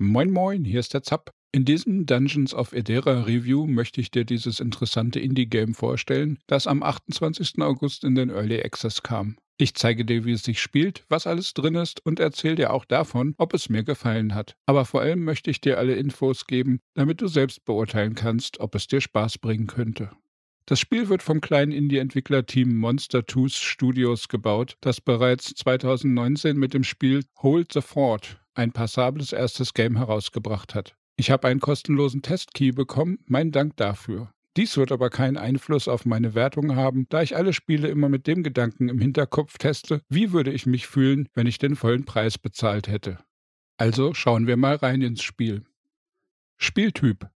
Moin Moin, hier ist der Zapp. In diesem Dungeons of Edera Review möchte ich dir dieses interessante Indie-Game vorstellen, das am 28. August in den Early Access kam. Ich zeige dir, wie es sich spielt, was alles drin ist und erzähle dir auch davon, ob es mir gefallen hat. Aber vor allem möchte ich dir alle Infos geben, damit du selbst beurteilen kannst, ob es dir Spaß bringen könnte. Das Spiel wird vom kleinen Indie-Entwicklerteam Monster Tooth Studios gebaut, das bereits 2019 mit dem Spiel Hold the Fort ein passables erstes Game herausgebracht hat. Ich habe einen kostenlosen Testkey bekommen, mein Dank dafür. Dies wird aber keinen Einfluss auf meine Wertung haben, da ich alle Spiele immer mit dem Gedanken im Hinterkopf teste, wie würde ich mich fühlen, wenn ich den vollen Preis bezahlt hätte. Also schauen wir mal rein ins Spiel. Spieltyp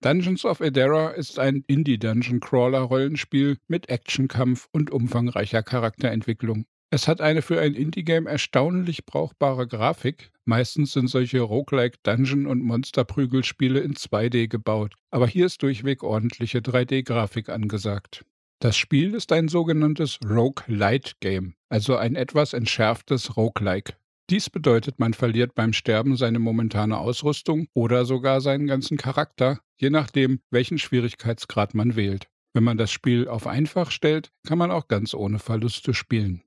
Dungeons of Edera ist ein Indie-Dungeon-Crawler-Rollenspiel mit Actionkampf und umfangreicher Charakterentwicklung. Es hat eine für ein Indie-Game erstaunlich brauchbare Grafik. Meistens sind solche Roguelike Dungeon- und Monsterprügelspiele in 2D gebaut, aber hier ist durchweg ordentliche 3D-Grafik angesagt. Das Spiel ist ein sogenanntes Rogue-Light-Game, also ein etwas entschärftes Roguelike. Dies bedeutet, man verliert beim Sterben seine momentane Ausrüstung oder sogar seinen ganzen Charakter, je nachdem, welchen Schwierigkeitsgrad man wählt. Wenn man das Spiel auf einfach stellt, kann man auch ganz ohne Verluste spielen.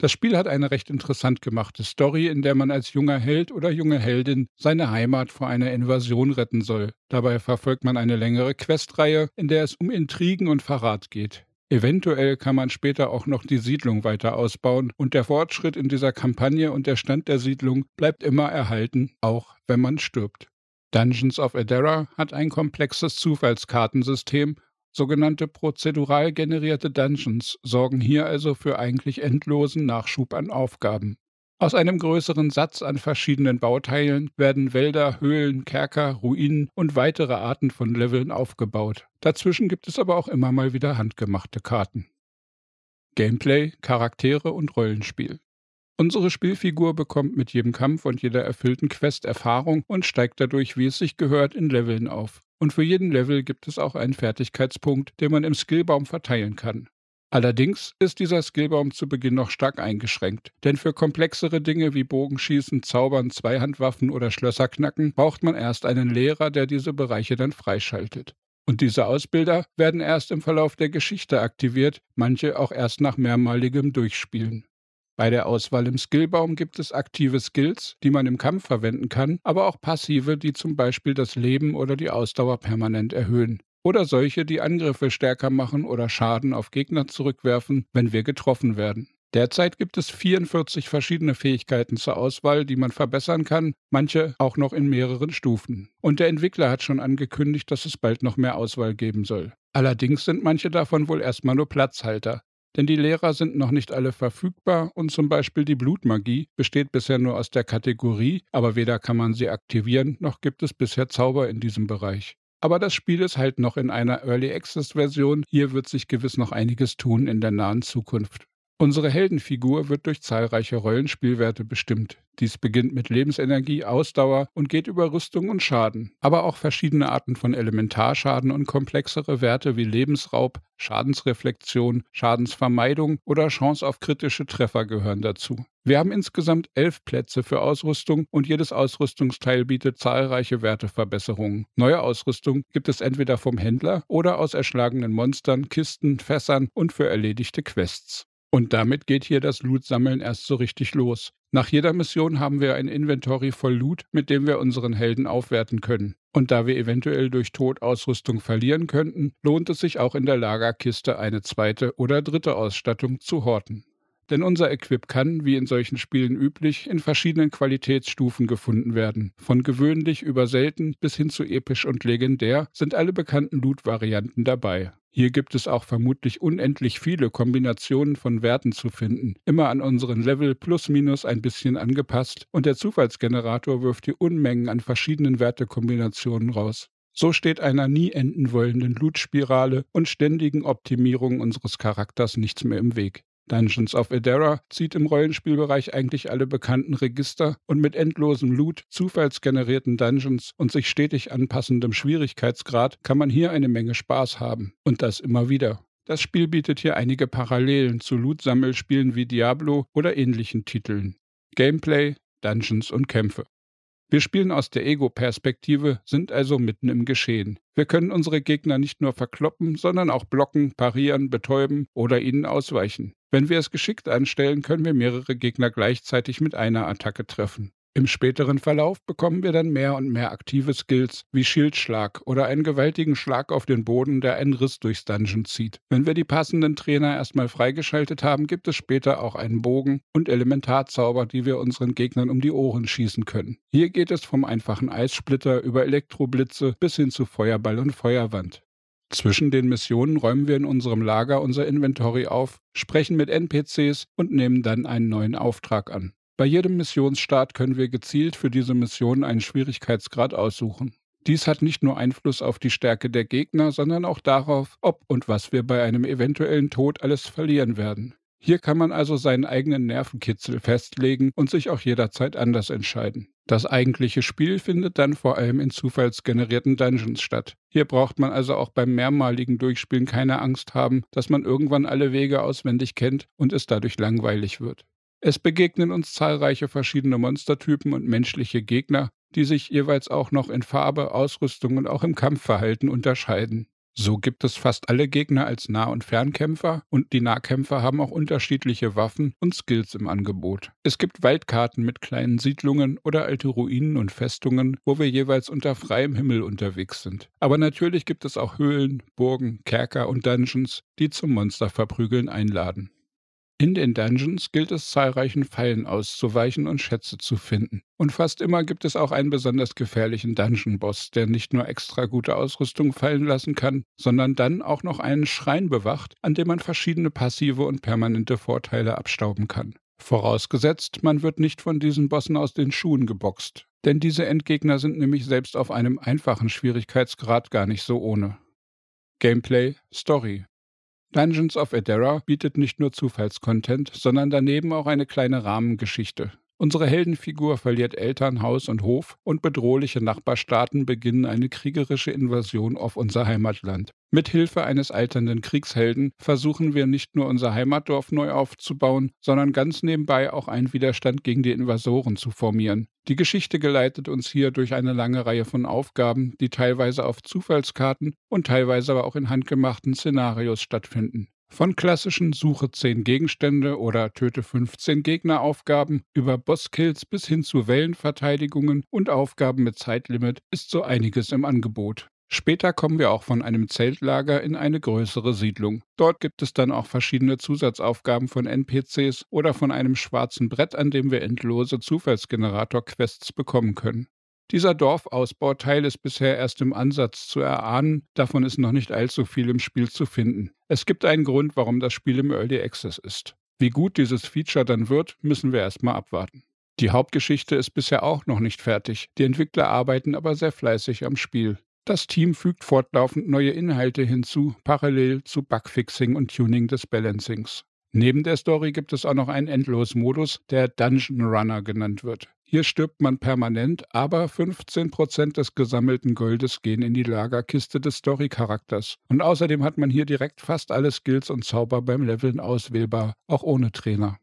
Das Spiel hat eine recht interessant gemachte Story, in der man als junger Held oder junge Heldin seine Heimat vor einer Invasion retten soll. Dabei verfolgt man eine längere Questreihe, in der es um Intrigen und Verrat geht. Eventuell kann man später auch noch die Siedlung weiter ausbauen und der Fortschritt in dieser Kampagne und der Stand der Siedlung bleibt immer erhalten, auch wenn man stirbt. Dungeons of Edera hat ein komplexes Zufallskartensystem Sogenannte prozedural generierte Dungeons sorgen hier also für eigentlich endlosen Nachschub an Aufgaben. Aus einem größeren Satz an verschiedenen Bauteilen werden Wälder, Höhlen, Kerker, Ruinen und weitere Arten von Leveln aufgebaut. Dazwischen gibt es aber auch immer mal wieder handgemachte Karten. Gameplay, Charaktere und Rollenspiel. Unsere Spielfigur bekommt mit jedem Kampf und jeder erfüllten Quest Erfahrung und steigt dadurch, wie es sich gehört, in Leveln auf. Und für jeden Level gibt es auch einen Fertigkeitspunkt, den man im Skillbaum verteilen kann. Allerdings ist dieser Skillbaum zu Beginn noch stark eingeschränkt, denn für komplexere Dinge wie Bogenschießen, Zaubern, Zweihandwaffen oder Schlösser knacken braucht man erst einen Lehrer, der diese Bereiche dann freischaltet. Und diese Ausbilder werden erst im Verlauf der Geschichte aktiviert, manche auch erst nach mehrmaligem Durchspielen. Bei der Auswahl im Skillbaum gibt es aktive Skills, die man im Kampf verwenden kann, aber auch passive, die zum Beispiel das Leben oder die Ausdauer permanent erhöhen. Oder solche, die Angriffe stärker machen oder Schaden auf Gegner zurückwerfen, wenn wir getroffen werden. Derzeit gibt es 44 verschiedene Fähigkeiten zur Auswahl, die man verbessern kann, manche auch noch in mehreren Stufen. Und der Entwickler hat schon angekündigt, dass es bald noch mehr Auswahl geben soll. Allerdings sind manche davon wohl erstmal nur Platzhalter denn die Lehrer sind noch nicht alle verfügbar und zum Beispiel die Blutmagie besteht bisher nur aus der Kategorie, aber weder kann man sie aktivieren, noch gibt es bisher Zauber in diesem Bereich. Aber das Spiel ist halt noch in einer Early Access Version, hier wird sich gewiss noch einiges tun in der nahen Zukunft. Unsere Heldenfigur wird durch zahlreiche Rollenspielwerte bestimmt. Dies beginnt mit Lebensenergie, Ausdauer und geht über Rüstung und Schaden. Aber auch verschiedene Arten von Elementarschaden und komplexere Werte wie Lebensraub, Schadensreflexion, Schadensvermeidung oder Chance auf kritische Treffer gehören dazu. Wir haben insgesamt elf Plätze für Ausrüstung und jedes Ausrüstungsteil bietet zahlreiche Werteverbesserungen. Neue Ausrüstung gibt es entweder vom Händler oder aus erschlagenen Monstern, Kisten, Fässern und für erledigte Quests. Und damit geht hier das Loot-Sammeln erst so richtig los. Nach jeder Mission haben wir ein Inventory voll Loot, mit dem wir unseren Helden aufwerten können. Und da wir eventuell durch Tod Ausrüstung verlieren könnten, lohnt es sich auch in der Lagerkiste eine zweite oder dritte Ausstattung zu horten. Denn unser Equip kann, wie in solchen Spielen üblich, in verschiedenen Qualitätsstufen gefunden werden. Von gewöhnlich über selten bis hin zu episch und legendär sind alle bekannten Loot-Varianten dabei. Hier gibt es auch vermutlich unendlich viele Kombinationen von Werten zu finden, immer an unseren Level plus minus ein bisschen angepasst und der Zufallsgenerator wirft die Unmengen an verschiedenen Wertekombinationen raus. So steht einer nie enden wollenden Loot-Spirale und ständigen Optimierung unseres Charakters nichts mehr im Weg. Dungeons of Edera zieht im Rollenspielbereich eigentlich alle bekannten Register und mit endlosem Loot, zufallsgenerierten Dungeons und sich stetig anpassendem Schwierigkeitsgrad kann man hier eine Menge Spaß haben. Und das immer wieder. Das Spiel bietet hier einige Parallelen zu Loot-Sammelspielen wie Diablo oder ähnlichen Titeln. Gameplay, Dungeons und Kämpfe. Wir spielen aus der Ego-Perspektive, sind also mitten im Geschehen. Wir können unsere Gegner nicht nur verkloppen, sondern auch blocken, parieren, betäuben oder ihnen ausweichen. Wenn wir es geschickt anstellen, können wir mehrere Gegner gleichzeitig mit einer Attacke treffen. Im späteren Verlauf bekommen wir dann mehr und mehr aktive Skills wie Schildschlag oder einen gewaltigen Schlag auf den Boden, der einen Riss durchs Dungeon zieht. Wenn wir die passenden Trainer erstmal freigeschaltet haben, gibt es später auch einen Bogen und Elementarzauber, die wir unseren Gegnern um die Ohren schießen können. Hier geht es vom einfachen Eissplitter über Elektroblitze bis hin zu Feuerball und Feuerwand. Zwischen den Missionen räumen wir in unserem Lager unser Inventory auf, sprechen mit NPCs und nehmen dann einen neuen Auftrag an. Bei jedem Missionsstart können wir gezielt für diese Mission einen Schwierigkeitsgrad aussuchen. Dies hat nicht nur Einfluss auf die Stärke der Gegner, sondern auch darauf, ob und was wir bei einem eventuellen Tod alles verlieren werden. Hier kann man also seinen eigenen Nervenkitzel festlegen und sich auch jederzeit anders entscheiden. Das eigentliche Spiel findet dann vor allem in zufallsgenerierten Dungeons statt. Hier braucht man also auch beim mehrmaligen Durchspielen keine Angst haben, dass man irgendwann alle Wege auswendig kennt und es dadurch langweilig wird. Es begegnen uns zahlreiche verschiedene Monstertypen und menschliche Gegner, die sich jeweils auch noch in Farbe, Ausrüstung und auch im Kampfverhalten unterscheiden. So gibt es fast alle Gegner als Nah- und Fernkämpfer und die Nahkämpfer haben auch unterschiedliche Waffen und Skills im Angebot. Es gibt Waldkarten mit kleinen Siedlungen oder alte Ruinen und Festungen, wo wir jeweils unter freiem Himmel unterwegs sind. Aber natürlich gibt es auch Höhlen, Burgen, Kerker und Dungeons, die zum Monsterverprügeln einladen. In den Dungeons gilt es zahlreichen Fallen auszuweichen und Schätze zu finden. Und fast immer gibt es auch einen besonders gefährlichen Dungeon-Boss, der nicht nur extra gute Ausrüstung fallen lassen kann, sondern dann auch noch einen Schrein bewacht, an dem man verschiedene passive und permanente Vorteile abstauben kann. Vorausgesetzt, man wird nicht von diesen Bossen aus den Schuhen geboxt. Denn diese Endgegner sind nämlich selbst auf einem einfachen Schwierigkeitsgrad gar nicht so ohne. Gameplay, Story. Dungeons of Edera bietet nicht nur Zufallscontent, sondern daneben auch eine kleine Rahmengeschichte. Unsere Heldenfigur verliert Eltern, Haus und Hof und bedrohliche Nachbarstaaten beginnen eine kriegerische Invasion auf unser Heimatland. Mit Hilfe eines alternden Kriegshelden versuchen wir nicht nur unser Heimatdorf neu aufzubauen, sondern ganz nebenbei auch einen Widerstand gegen die Invasoren zu formieren. Die Geschichte geleitet uns hier durch eine lange Reihe von Aufgaben, die teilweise auf Zufallskarten und teilweise aber auch in handgemachten Szenarios stattfinden. Von klassischen Suche 10 Gegenstände oder Töte 15 Gegneraufgaben über Bosskills bis hin zu Wellenverteidigungen und Aufgaben mit Zeitlimit ist so einiges im Angebot. Später kommen wir auch von einem Zeltlager in eine größere Siedlung. Dort gibt es dann auch verschiedene Zusatzaufgaben von NPCs oder von einem schwarzen Brett, an dem wir endlose Zufallsgenerator-Quests bekommen können. Dieser Dorfausbauteil ist bisher erst im Ansatz zu erahnen, davon ist noch nicht allzu viel im Spiel zu finden. Es gibt einen Grund, warum das Spiel im Early Access ist. Wie gut dieses Feature dann wird, müssen wir erstmal abwarten. Die Hauptgeschichte ist bisher auch noch nicht fertig, die Entwickler arbeiten aber sehr fleißig am Spiel. Das Team fügt fortlaufend neue Inhalte hinzu, parallel zu Bugfixing und Tuning des Balancings. Neben der Story gibt es auch noch einen Endlosmodus, der Dungeon Runner genannt wird. Hier stirbt man permanent, aber 15% des gesammelten Goldes gehen in die Lagerkiste des Story-Charakters. Und außerdem hat man hier direkt fast alle Skills und Zauber beim Leveln auswählbar, auch ohne Trainer.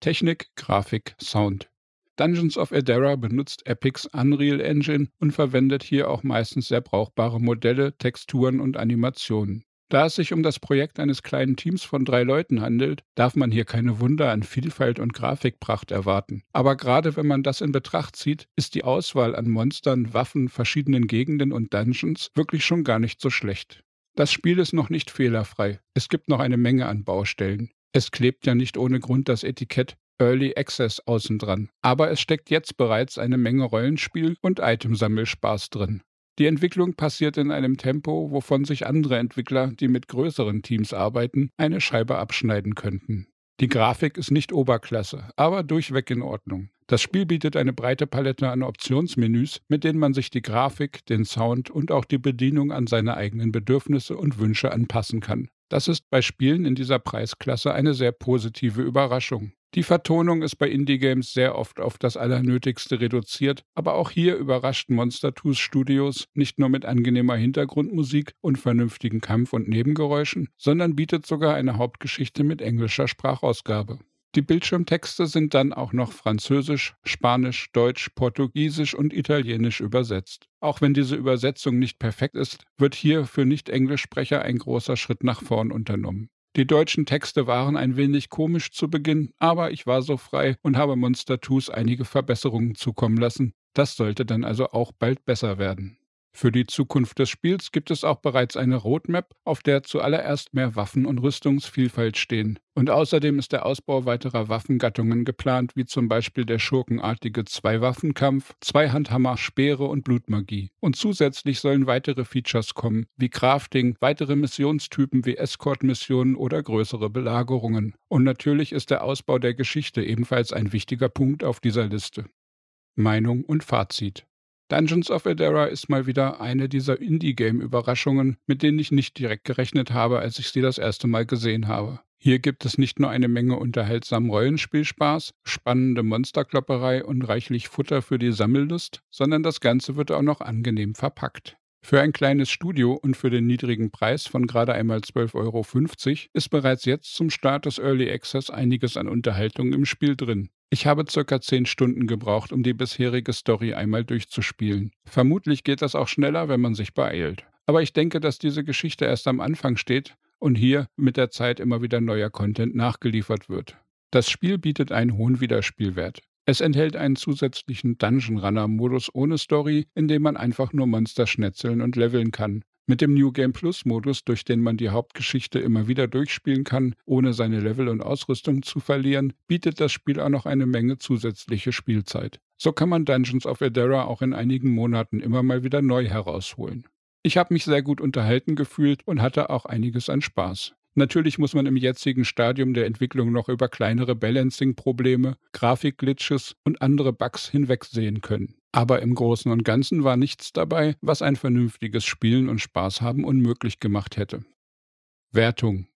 Technik, Grafik, Sound. Dungeons of Edera benutzt Epics Unreal Engine und verwendet hier auch meistens sehr brauchbare Modelle, Texturen und Animationen. Da es sich um das Projekt eines kleinen Teams von drei Leuten handelt, darf man hier keine Wunder an Vielfalt und Grafikpracht erwarten. Aber gerade wenn man das in Betracht zieht, ist die Auswahl an Monstern, Waffen, verschiedenen Gegenden und Dungeons wirklich schon gar nicht so schlecht. Das Spiel ist noch nicht fehlerfrei. Es gibt noch eine Menge an Baustellen. Es klebt ja nicht ohne Grund das Etikett Early Access außen dran. Aber es steckt jetzt bereits eine Menge Rollenspiel und Itemsammelspaß drin. Die Entwicklung passiert in einem Tempo, wovon sich andere Entwickler, die mit größeren Teams arbeiten, eine Scheibe abschneiden könnten. Die Grafik ist nicht Oberklasse, aber durchweg in Ordnung. Das Spiel bietet eine breite Palette an Optionsmenüs, mit denen man sich die Grafik, den Sound und auch die Bedienung an seine eigenen Bedürfnisse und Wünsche anpassen kann. Das ist bei Spielen in dieser Preisklasse eine sehr positive Überraschung. Die Vertonung ist bei Indie-Games sehr oft auf das Allernötigste reduziert, aber auch hier überrascht Monster Tools Studios nicht nur mit angenehmer Hintergrundmusik und vernünftigen Kampf- und Nebengeräuschen, sondern bietet sogar eine Hauptgeschichte mit englischer Sprachausgabe. Die Bildschirmtexte sind dann auch noch Französisch, Spanisch, Deutsch, Portugiesisch und Italienisch übersetzt. Auch wenn diese Übersetzung nicht perfekt ist, wird hier für Nicht-Englischsprecher ein großer Schritt nach vorn unternommen. Die deutschen Texte waren ein wenig komisch zu Beginn, aber ich war so frei und habe Monster Toos einige Verbesserungen zukommen lassen. Das sollte dann also auch bald besser werden. Für die Zukunft des Spiels gibt es auch bereits eine Roadmap, auf der zuallererst mehr Waffen und Rüstungsvielfalt stehen. Und außerdem ist der Ausbau weiterer Waffengattungen geplant, wie zum Beispiel der schurkenartige Zwei-Waffenkampf, Zweihandhammer, Speere und Blutmagie. Und zusätzlich sollen weitere Features kommen, wie Crafting, weitere Missionstypen wie Escort-Missionen oder größere Belagerungen. Und natürlich ist der Ausbau der Geschichte ebenfalls ein wichtiger Punkt auf dieser Liste. Meinung und Fazit. Dungeons of Edera ist mal wieder eine dieser Indie-Game-Überraschungen, mit denen ich nicht direkt gerechnet habe, als ich sie das erste Mal gesehen habe. Hier gibt es nicht nur eine Menge unterhaltsamen Rollenspielspaß, spannende Monsterklopperei und reichlich Futter für die Sammellust, sondern das Ganze wird auch noch angenehm verpackt. Für ein kleines Studio und für den niedrigen Preis von gerade einmal 12,50 Euro ist bereits jetzt zum Start des Early Access einiges an Unterhaltung im Spiel drin. Ich habe circa zehn Stunden gebraucht, um die bisherige Story einmal durchzuspielen. Vermutlich geht das auch schneller, wenn man sich beeilt. Aber ich denke, dass diese Geschichte erst am Anfang steht und hier mit der Zeit immer wieder neuer Content nachgeliefert wird. Das Spiel bietet einen hohen Wiederspielwert. Es enthält einen zusätzlichen Dungeon Runner Modus ohne Story, in dem man einfach nur Monster schnetzeln und leveln kann. Mit dem New Game Plus Modus, durch den man die Hauptgeschichte immer wieder durchspielen kann, ohne seine Level und Ausrüstung zu verlieren, bietet das Spiel auch noch eine Menge zusätzliche Spielzeit. So kann man Dungeons of Edera auch in einigen Monaten immer mal wieder neu herausholen. Ich habe mich sehr gut unterhalten gefühlt und hatte auch einiges an Spaß. Natürlich muss man im jetzigen Stadium der Entwicklung noch über kleinere Balancing-Probleme, Grafikglitches und andere Bugs hinwegsehen können. Aber im Großen und Ganzen war nichts dabei, was ein vernünftiges Spielen und Spaß haben unmöglich gemacht hätte. Wertung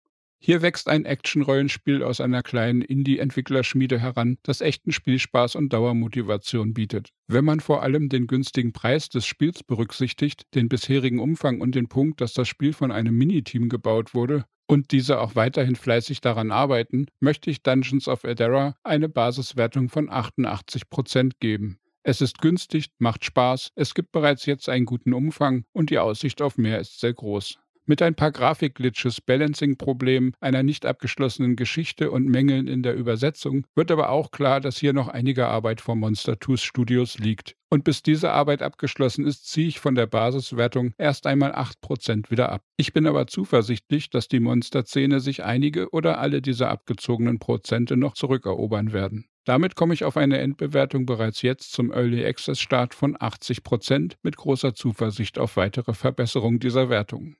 hier wächst ein Action-Rollenspiel aus einer kleinen Indie-Entwicklerschmiede heran, das echten Spielspaß und Dauermotivation bietet. Wenn man vor allem den günstigen Preis des Spiels berücksichtigt, den bisherigen Umfang und den Punkt, dass das Spiel von einem Miniteam gebaut wurde, und diese auch weiterhin fleißig daran arbeiten, möchte ich Dungeons of Edera eine Basiswertung von 88% geben. Es ist günstig, macht Spaß, es gibt bereits jetzt einen guten Umfang und die Aussicht auf mehr ist sehr groß. Mit ein paar Grafikglitches, Balancing-Problemen, einer nicht abgeschlossenen Geschichte und Mängeln in der Übersetzung wird aber auch klar, dass hier noch einige Arbeit vor Monster Tooth Studios liegt. Und bis diese Arbeit abgeschlossen ist, ziehe ich von der Basiswertung erst einmal 8% wieder ab. Ich bin aber zuversichtlich, dass die Monster-Szene sich einige oder alle dieser abgezogenen Prozente noch zurückerobern werden. Damit komme ich auf eine Endbewertung bereits jetzt zum Early Access Start von 80% mit großer Zuversicht auf weitere Verbesserung dieser Wertung.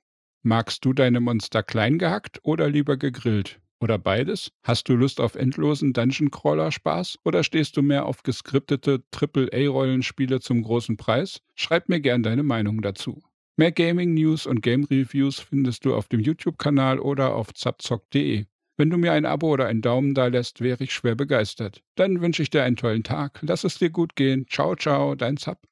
Magst du deine Monster klein gehackt oder lieber gegrillt? Oder beides? Hast du Lust auf endlosen Dungeon Crawler Spaß oder stehst du mehr auf geskriptete AAA-Rollenspiele zum großen Preis? Schreib mir gern deine Meinung dazu. Mehr Gaming News und Game Reviews findest du auf dem YouTube-Kanal oder auf zapzock.de. Wenn du mir ein Abo oder einen Daumen da lässt, wäre ich schwer begeistert. Dann wünsche ich dir einen tollen Tag. Lass es dir gut gehen. Ciao, ciao, dein Zap.